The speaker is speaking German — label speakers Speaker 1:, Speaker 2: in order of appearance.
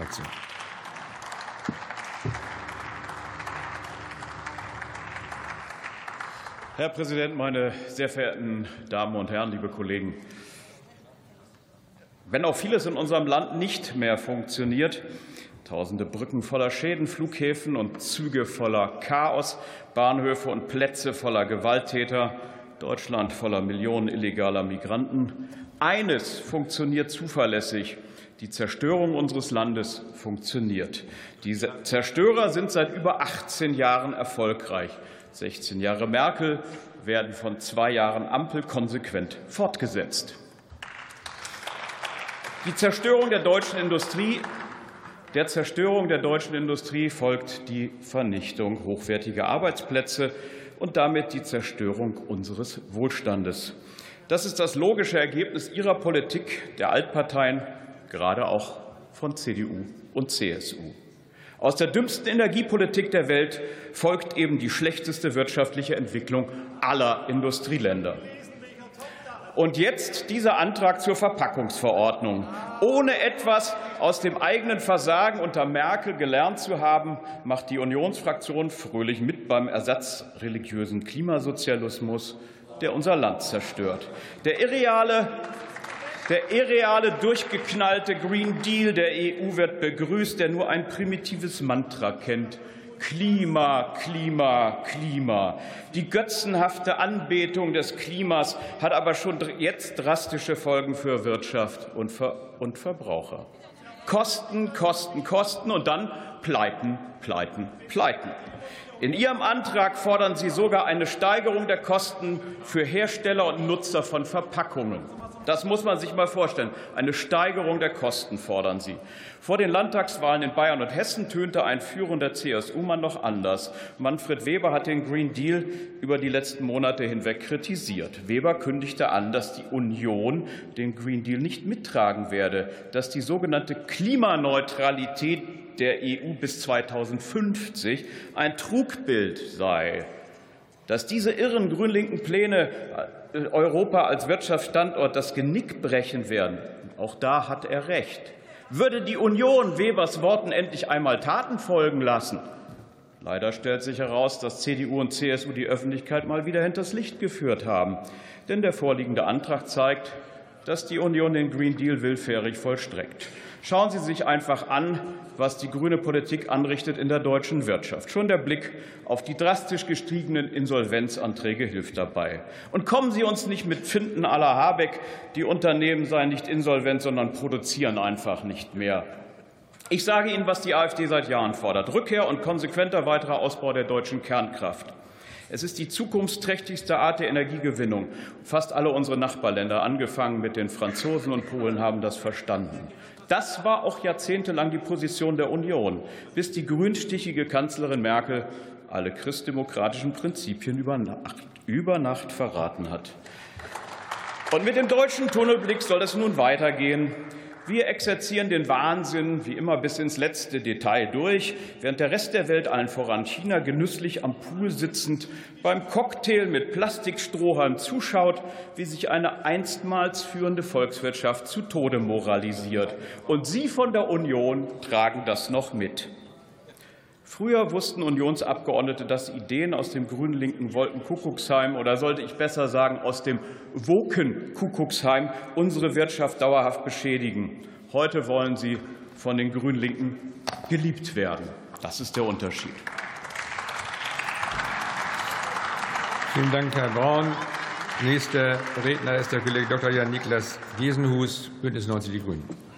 Speaker 1: Unionsfraktion.
Speaker 2: Herr Präsident, meine sehr verehrten Damen und Herren, liebe Kollegen! Wenn auch vieles in unserem Land nicht mehr funktioniert, tausende Brücken voller Schäden, Flughäfen und Züge voller Chaos, Bahnhöfe und Plätze voller Gewalttäter, Deutschland voller Millionen illegaler Migranten, eines funktioniert zuverlässig. Die Zerstörung unseres Landes funktioniert. Diese Zerstörer sind seit über 18 Jahren erfolgreich. 16 Jahre Merkel werden von zwei Jahren Ampel konsequent fortgesetzt. Die Zerstörung der deutschen Industrie der Zerstörung der deutschen Industrie folgt die Vernichtung hochwertiger Arbeitsplätze und damit die Zerstörung unseres Wohlstandes. Das ist das logische Ergebnis Ihrer Politik der Altparteien, gerade auch von CDU und CSU. Aus der dümmsten Energiepolitik der Welt folgt eben die schlechteste wirtschaftliche Entwicklung aller Industrieländer. Und jetzt dieser Antrag zur Verpackungsverordnung. Ohne etwas aus dem eigenen Versagen unter Merkel gelernt zu haben, macht die Unionsfraktion fröhlich mit beim ersatzreligiösen Klimasozialismus, der unser Land zerstört. Der irreale der irreale, durchgeknallte Green Deal der EU wird begrüßt, der nur ein primitives Mantra kennt. Klima, Klima, Klima. Die götzenhafte Anbetung des Klimas hat aber schon jetzt drastische Folgen für Wirtschaft und, Ver und Verbraucher. Kosten, Kosten, Kosten und dann Pleiten, Pleiten, Pleiten. In Ihrem Antrag fordern Sie sogar eine Steigerung der Kosten für Hersteller und Nutzer von Verpackungen. Das muss man sich mal vorstellen. Eine Steigerung der Kosten fordern Sie. Vor den Landtagswahlen in Bayern und Hessen tönte ein führender CSU-Mann noch anders. Manfred Weber hat den Green Deal über die letzten Monate hinweg kritisiert. Weber kündigte an, dass die Union den Green Deal nicht mittragen werde, dass die sogenannte Klimaneutralität der EU bis 2050 ein Trugbild sei dass diese irren grün-linken Pläne äh, Europa als Wirtschaftsstandort das Genick brechen werden. Auch da hat er recht. Würde die Union Webers Worten endlich einmal Taten folgen lassen? Leider stellt sich heraus, dass CDU und CSU die Öffentlichkeit mal wieder hinters Licht geführt haben. Denn der vorliegende Antrag zeigt, dass die Union den Green Deal willfährig vollstreckt. Schauen Sie sich einfach an, was die grüne Politik anrichtet in der deutschen Wirtschaft. Schon der Blick auf die drastisch gestiegenen Insolvenzanträge hilft dabei. Und kommen Sie uns nicht mit Finden aller Habeck, die Unternehmen seien nicht insolvent, sondern produzieren einfach nicht mehr. Ich sage Ihnen, was die AfD seit Jahren fordert. Rückkehr und konsequenter weiterer Ausbau der deutschen Kernkraft. Es ist die zukunftsträchtigste Art der Energiegewinnung. Fast alle unsere Nachbarländer, angefangen mit den Franzosen und Polen, haben das verstanden. Das war auch jahrzehntelang die Position der Union, bis die grünstichige Kanzlerin Merkel alle christdemokratischen Prinzipien über Nacht, über Nacht verraten hat. Und mit dem deutschen Tunnelblick soll es nun weitergehen. Wir exerzieren den Wahnsinn wie immer bis ins letzte Detail durch, während der Rest der Welt, allen voran China, genüsslich am Pool sitzend beim Cocktail mit Plastikstrohhalm zuschaut, wie sich eine einstmals führende Volkswirtschaft zu Tode moralisiert. Und Sie von der Union tragen das noch mit. Früher wussten Unionsabgeordnete, dass Ideen aus dem grün-linken Wolkenkuckucksheim oder sollte ich besser sagen aus dem Woken-Kuckucksheim unsere Wirtschaft dauerhaft beschädigen. Heute wollen sie von den Grün-Linken geliebt werden. Das ist der Unterschied.
Speaker 1: Vielen Dank, Herr Braun. Nächster Redner ist der Kollege Dr. Jan Niklas Giesenhus, Bündnis 90 Die Grünen.